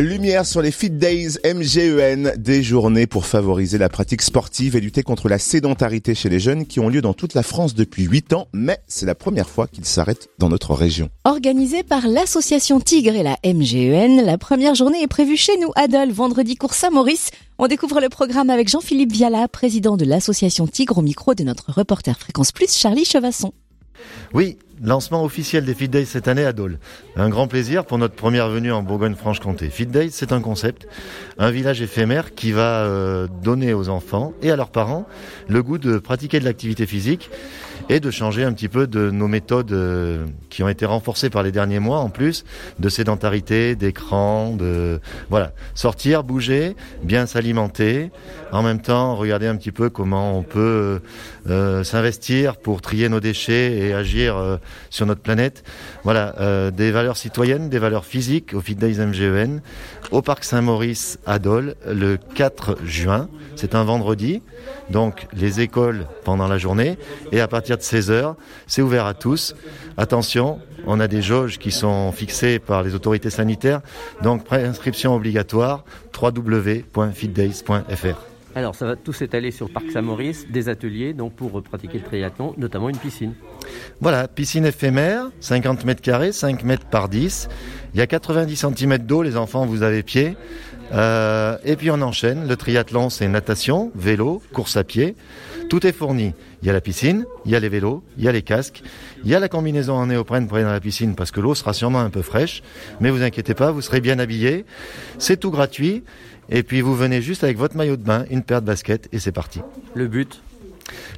Lumière sur les Fit Days MGEN, des journées pour favoriser la pratique sportive et lutter contre la sédentarité chez les jeunes qui ont lieu dans toute la France depuis 8 ans, mais c'est la première fois qu'ils s'arrêtent dans notre région. Organisée par l'association Tigre et la MGEN, la première journée est prévue chez nous à vendredi cours Saint-Maurice. On découvre le programme avec Jean-Philippe Viala, président de l'association Tigre au micro de notre reporter Fréquence Plus, Charlie Chevasson. Oui, lancement officiel des Fit Days cette année à Dole. Un grand plaisir pour notre première venue en Bourgogne-Franche-Comté. Fit Days, c'est un concept, un village éphémère qui va euh, donner aux enfants et à leurs parents le goût de pratiquer de l'activité physique et de changer un petit peu de nos méthodes euh, qui ont été renforcées par les derniers mois en plus de sédentarité, d'écran, de voilà, sortir, bouger, bien s'alimenter, en même temps regarder un petit peu comment on peut euh, s'investir pour trier nos déchets et agir euh, sur notre planète. Voilà, euh, des valeurs citoyennes, des valeurs physiques au Fit Days MGEN, au Parc Saint-Maurice à Dole, le 4 juin. C'est un vendredi, donc les écoles pendant la journée, et à partir de 16h, c'est ouvert à tous. Attention, on a des jauges qui sont fixées par les autorités sanitaires, donc préinscription obligatoire, www.fitdays.fr. Alors, ça va tout s'étaler sur le parc Saint-Maurice, des ateliers donc pour pratiquer le triathlon, notamment une piscine. Voilà, piscine éphémère, 50 mètres carrés, 5 mètres par 10. Il y a 90 cm d'eau, les enfants, vous avez pied. Euh, et puis on enchaîne. Le triathlon, c'est natation, vélo, course à pied. Tout est fourni. Il y a la piscine, il y a les vélos, il y a les casques, il y a la combinaison en néoprène pour aller dans la piscine parce que l'eau sera sûrement un peu fraîche. Mais vous inquiétez pas, vous serez bien habillé. C'est tout gratuit. Et puis vous venez juste avec votre maillot de bain, une paire de baskets et c'est parti. Le but?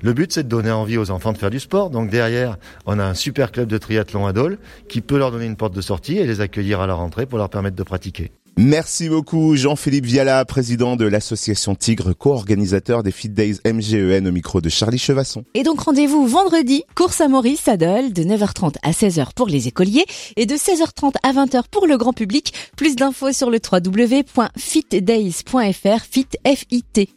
Le but, c'est de donner envie aux enfants de faire du sport. Donc derrière, on a un super club de triathlon à Dole qui peut leur donner une porte de sortie et les accueillir à la rentrée pour leur permettre de pratiquer. Merci beaucoup Jean-Philippe Viala, président de l'association Tigre, co-organisateur des Fit Days MGEN au micro de Charlie Chevasson. Et donc rendez-vous vendredi, course à Maurice à Dole, de 9h30 à 16h pour les écoliers et de 16h30 à 20h pour le grand public. Plus d'infos sur le www.fitdays.fr, fit F-I-T.